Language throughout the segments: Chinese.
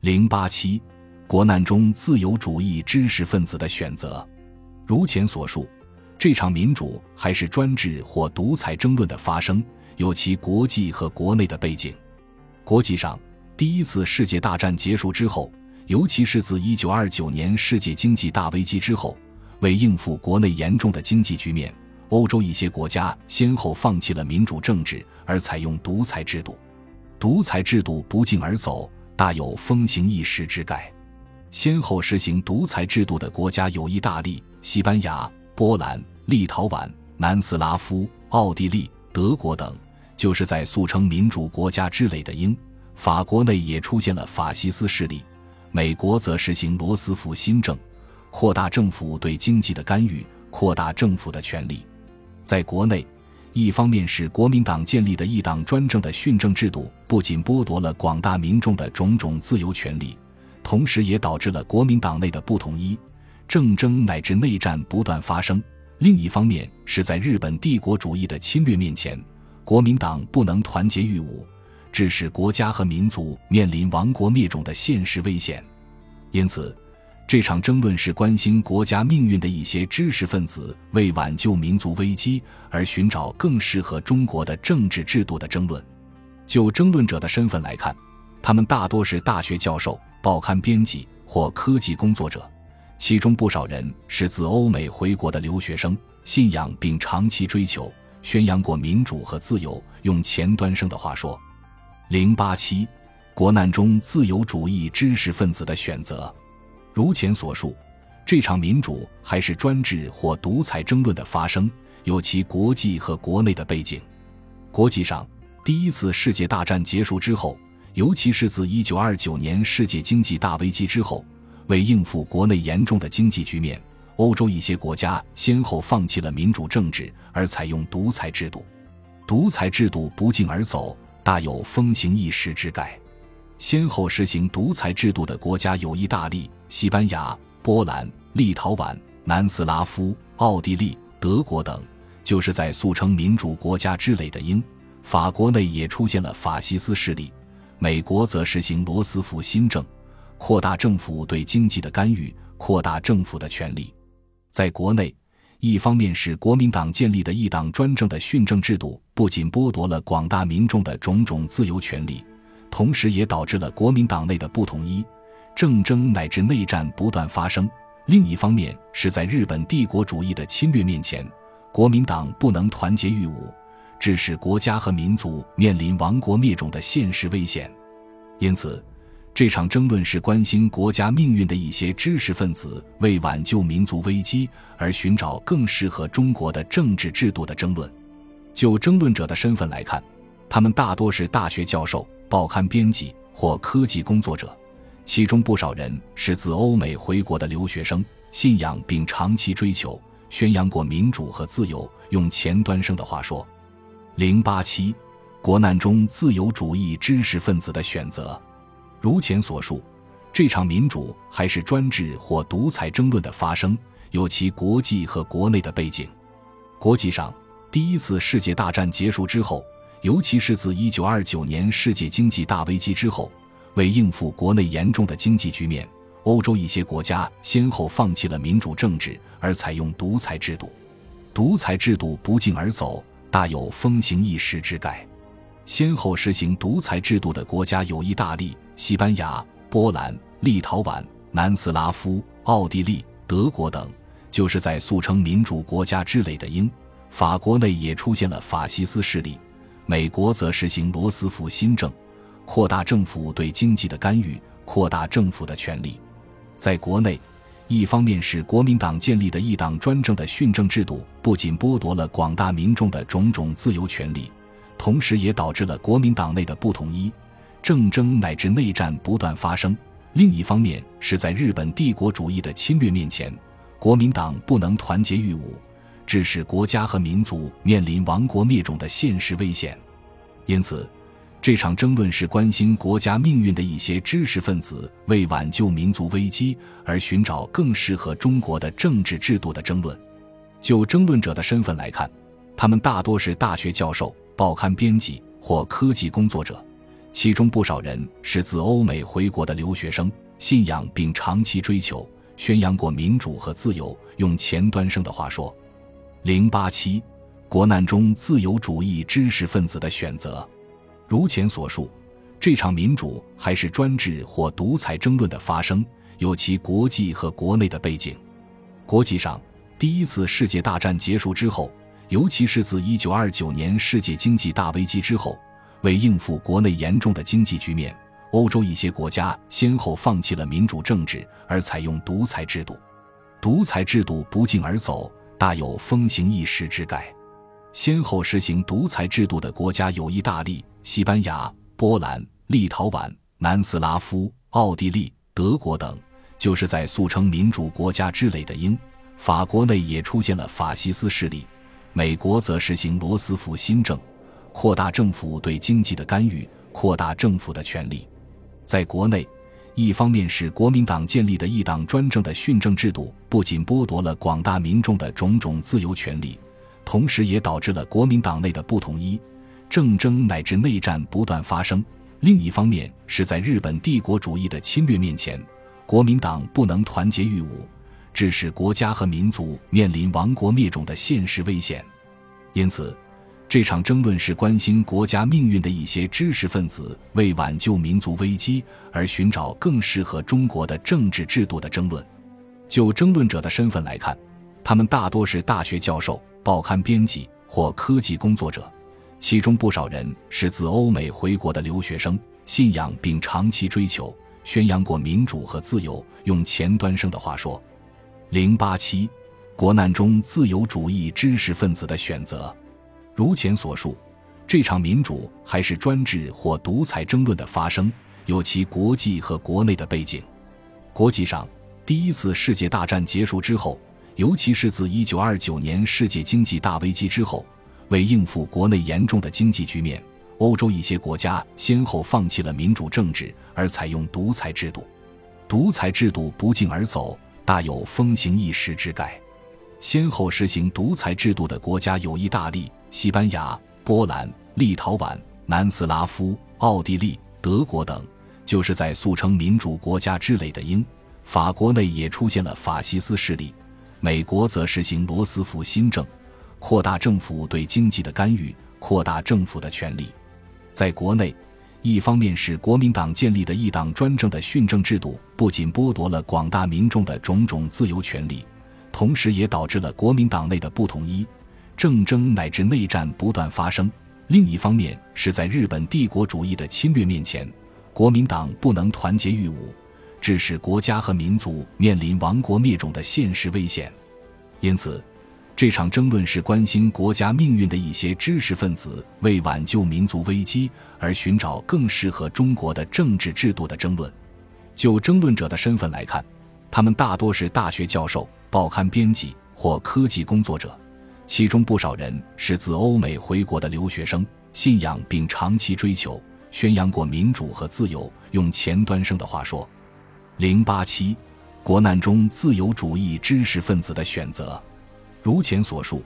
零八七，国难中自由主义知识分子的选择。如前所述，这场民主还是专制或独裁争论的发生，有其国际和国内的背景。国际上，第一次世界大战结束之后，尤其是自一九二九年世界经济大危机之后，为应付国内严重的经济局面，欧洲一些国家先后放弃了民主政治，而采用独裁制度。独裁制度不胫而走，大有风行一时之概。先后实行独裁制度的国家有意大利、西班牙、波兰、立陶宛、南斯拉夫、奥地利、德国等。就是在素称民主国家之类的英、法国内也出现了法西斯势力，美国则实行罗斯福新政，扩大政府对经济的干预，扩大政府的权力。在国内，一方面是国民党建立的一党专政的训政制度，不仅剥夺了广大民众的种种自由权利，同时也导致了国民党内的不统一、政争乃至内战不断发生；另一方面是在日本帝国主义的侵略面前。国民党不能团结御侮，致使国家和民族面临亡国灭种的现实危险。因此，这场争论是关心国家命运的一些知识分子为挽救民族危机而寻找更适合中国的政治制度的争论。就争论者的身份来看，他们大多是大学教授、报刊编辑或科技工作者，其中不少人是自欧美回国的留学生，信仰并长期追求。宣扬过民主和自由。用前端生的话说，零八七，国难中自由主义知识分子的选择。如前所述，这场民主还是专制或独裁争论的发生，有其国际和国内的背景。国际上，第一次世界大战结束之后，尤其是自一九二九年世界经济大危机之后，为应付国内严重的经济局面。欧洲一些国家先后放弃了民主政治，而采用独裁制度。独裁制度不胫而走，大有风行一时之概。先后实行独裁制度的国家有意大利、西班牙、波兰、立陶宛、南斯拉夫、奥地利、德国等。就是在素称民主国家之类的英、法国内也出现了法西斯势力，美国则实行罗斯福新政，扩大政府对经济的干预，扩大政府的权力。在国内，一方面是国民党建立的一党专政的训政制度，不仅剥夺了广大民众的种种自由权利，同时也导致了国民党内的不统一、政争乃至内战不断发生；另一方面是在日本帝国主义的侵略面前，国民党不能团结御侮，致使国家和民族面临亡国灭种的现实危险。因此。这场争论是关心国家命运的一些知识分子为挽救民族危机而寻找更适合中国的政治制度的争论。就争论者的身份来看，他们大多是大学教授、报刊编辑或科技工作者，其中不少人是自欧美回国的留学生，信仰并长期追求、宣扬过民主和自由。用前端生的话说，零八七，国难中自由主义知识分子的选择。如前所述，这场民主还是专制或独裁争论的发生，有其国际和国内的背景。国际上，第一次世界大战结束之后，尤其是自一九二九年世界经济大危机之后，为应付国内严重的经济局面，欧洲一些国家先后放弃了民主政治，而采用独裁制度。独裁制度不胫而走，大有风行一时之概。先后实行独裁制度的国家有意大利。西班牙、波兰、立陶宛、南斯拉夫、奥地利、德国等，就是在素称民主国家之类的英、法国内也出现了法西斯势力，美国则实行罗斯福新政，扩大政府对经济的干预，扩大政府的权力。在国内，一方面是国民党建立的一党专政的训政制度，不仅剥夺了广大民众的种种自由权利，同时也导致了国民党内的不统一。政争乃至内战不断发生，另一方面是在日本帝国主义的侵略面前，国民党不能团结御侮，致使国家和民族面临亡国灭种的现实危险。因此，这场争论是关心国家命运的一些知识分子为挽救民族危机而寻找更适合中国的政治制度的争论。就争论者的身份来看，他们大多是大学教授、报刊编辑或科技工作者。其中不少人是自欧美回国的留学生，信仰并长期追求、宣扬过民主和自由。用前端生的话说，零八七，国难中自由主义知识分子的选择。如前所述，这场民主还是专制或独裁争论的发生，有其国际和国内的背景。国际上，第一次世界大战结束之后，尤其是自一九二九年世界经济大危机之后。为应付国内严重的经济局面，欧洲一些国家先后放弃了民主政治，而采用独裁制度。独裁制度不胫而走，大有风行一时之概。先后实行独裁制度的国家有意大利、西班牙、波兰、立陶宛、南斯拉夫、奥地利、德国等，就是在素称民主国家之类的英、法国内也出现了法西斯势力。美国则实行罗斯福新政。扩大政府对经济的干预，扩大政府的权力。在国内，一方面是国民党建立的一党专政的训政制度，不仅剥夺了广大民众的种种自由权利，同时也导致了国民党内的不统一、政争乃至内战不断发生；另一方面是在日本帝国主义的侵略面前，国民党不能团结御侮，致使国家和民族面临亡国灭种的现实危险。因此。这场争论是关心国家命运的一些知识分子为挽救民族危机而寻找更适合中国的政治制度的争论。就争论者的身份来看，他们大多是大学教授、报刊编辑或科技工作者，其中不少人是自欧美回国的留学生，信仰并长期追求、宣扬过民主和自由。用前端生的话说，零八七，国难中自由主义知识分子的选择。如前所述，这场民主还是专制或独裁争论的发生，有其国际和国内的背景。国际上，第一次世界大战结束之后，尤其是自一九二九年世界经济大危机之后，为应付国内严重的经济局面，欧洲一些国家先后放弃了民主政治，而采用独裁制度。独裁制度不胫而走，大有风行一时之概。先后实行独裁制度的国家有意大利。西班牙、波兰、立陶宛、南斯拉夫、奥地利、德国等，就是在素称民主国家之类的英、法国内也出现了法西斯势力。美国则实行罗斯福新政，扩大政府对经济的干预，扩大政府的权力。在国内，一方面是国民党建立的一党专政的训政制度，不仅剥夺了广大民众的种种自由权利，同时也导致了国民党内的不统一。政争乃至内战不断发生，另一方面是在日本帝国主义的侵略面前，国民党不能团结御侮，致使国家和民族面临亡国灭种的现实危险。因此，这场争论是关心国家命运的一些知识分子为挽救民族危机而寻找更适合中国的政治制度的争论。就争论者的身份来看，他们大多是大学教授、报刊编辑或科技工作者。其中不少人是自欧美回国的留学生，信仰并长期追求、宣扬过民主和自由。用前端生的话说，零八七，国难中自由主义知识分子的选择。如前所述，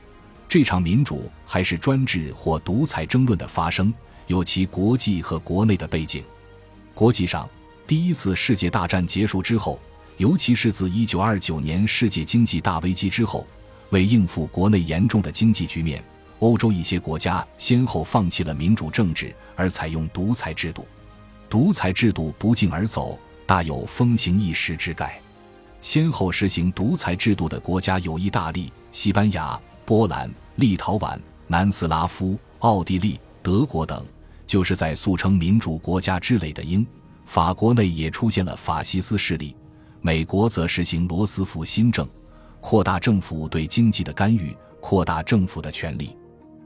这场民主还是专制或独裁争论的发生，有其国际和国内的背景。国际上，第一次世界大战结束之后，尤其是自一九二九年世界经济大危机之后。为应付国内严重的经济局面，欧洲一些国家先后放弃了民主政治，而采用独裁制度。独裁制度不胫而走，大有风行一时之概。先后实行独裁制度的国家有意大利、西班牙、波兰、立陶宛、南斯拉夫、奥地利、德国等，就是在素称民主国家之类的英、法国内也出现了法西斯势力。美国则实行罗斯福新政。扩大政府对经济的干预，扩大政府的权力。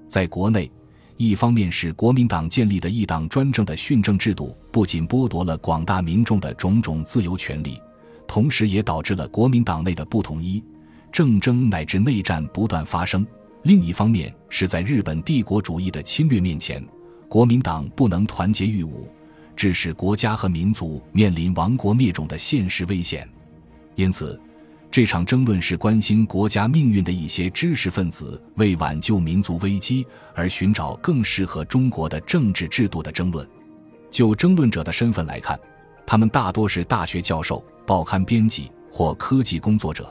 在国内，一方面是国民党建立的一党专政的训政制度，不仅剥夺了广大民众的种种自由权利，同时也导致了国民党内的不统一、政争乃至内战不断发生；另一方面是在日本帝国主义的侵略面前，国民党不能团结御侮，致使国家和民族面临亡国灭种的现实危险。因此。这场争论是关心国家命运的一些知识分子为挽救民族危机而寻找更适合中国的政治制度的争论。就争论者的身份来看，他们大多是大学教授、报刊编辑或科技工作者，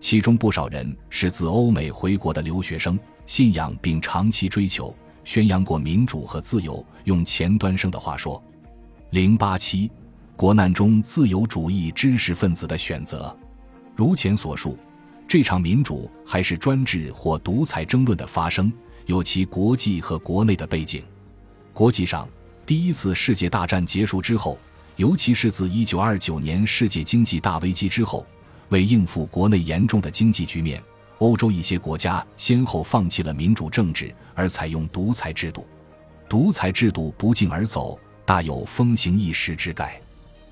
其中不少人是自欧美回国的留学生，信仰并长期追求、宣扬过民主和自由。用前端生的话说，零八七国难中自由主义知识分子的选择。如前所述，这场民主还是专制或独裁争论的发生，有其国际和国内的背景。国际上。第一次世界大战结束之后，尤其是自1929年世界经济大危机之后，为应付国内严重的经济局面，欧洲一些国家先后放弃了民主政治，而采用独裁制度。独裁制度不胫而走，大有风行一时之概。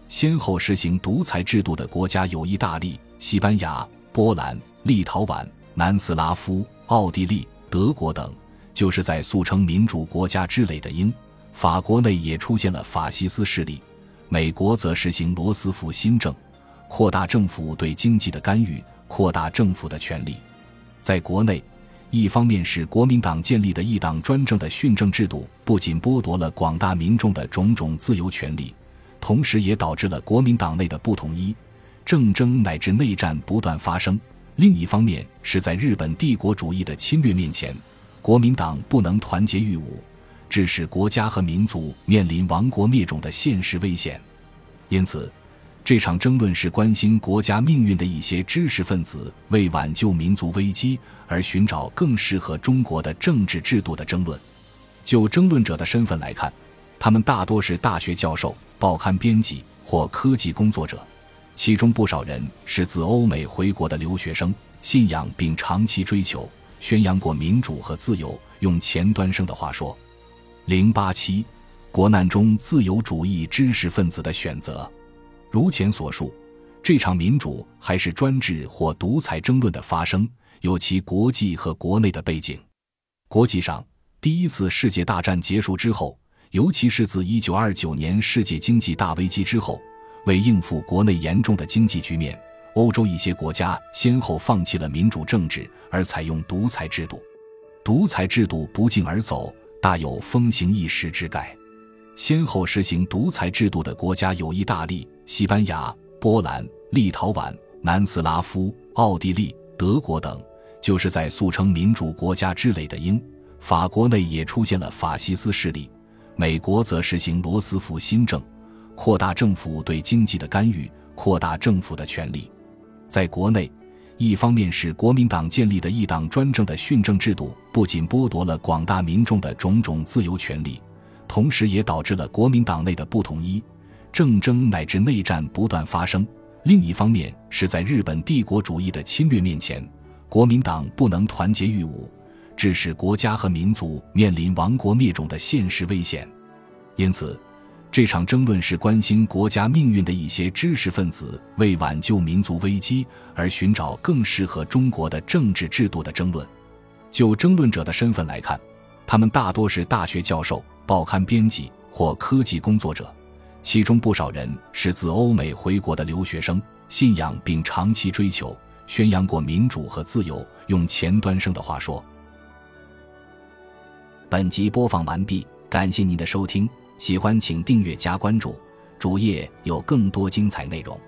先后实行独裁制度的国家有意大利、西班牙、波兰、立陶宛、南斯拉夫、奥地利、德国等，就是在素称民主国家之类的英。法国内也出现了法西斯势力，美国则实行罗斯福新政，扩大政府对经济的干预，扩大政府的权力。在国内，一方面是国民党建立的一党专政的训政制度，不仅剥夺了广大民众的种种自由权利，同时也导致了国民党内的不统一、政争乃至内战不断发生；另一方面是在日本帝国主义的侵略面前，国民党不能团结御侮。致使国家和民族面临亡国灭种的现实危险，因此，这场争论是关心国家命运的一些知识分子为挽救民族危机而寻找更适合中国的政治制度的争论。就争论者的身份来看，他们大多是大学教授、报刊编辑或科技工作者，其中不少人是自欧美回国的留学生，信仰并长期追求、宣扬过民主和自由。用钱端生的话说。零八七，国难中自由主义知识分子的选择。如前所述，这场民主还是专制或独裁争论的发生，有其国际和国内的背景。国际上，第一次世界大战结束之后，尤其是自一九二九年世界经济大危机之后，为应付国内严重的经济局面，欧洲一些国家先后放弃了民主政治，而采用独裁制度。独裁制度不胫而走。大有风行一时之概。先后实行独裁制度的国家有意大利、西班牙、波兰、立陶宛、南斯拉夫、奥地利、德国等，就是在素称民主国家之类的英、法国内也出现了法西斯势力，美国则实行罗斯福新政，扩大政府对经济的干预，扩大政府的权力。在国内。一方面是国民党建立的一党专政的训政制度，不仅剥夺了广大民众的种种自由权利，同时也导致了国民党内的不统一、政争乃至内战不断发生；另一方面是在日本帝国主义的侵略面前，国民党不能团结御侮，致使国家和民族面临亡国灭种的现实危险。因此。这场争论是关心国家命运的一些知识分子为挽救民族危机而寻找更适合中国的政治制度的争论。就争论者的身份来看，他们大多是大学教授、报刊编辑或科技工作者，其中不少人是自欧美回国的留学生，信仰并长期追求、宣扬过民主和自由。用前端生的话说，本集播放完毕，感谢您的收听。喜欢请订阅加关注，主页有更多精彩内容。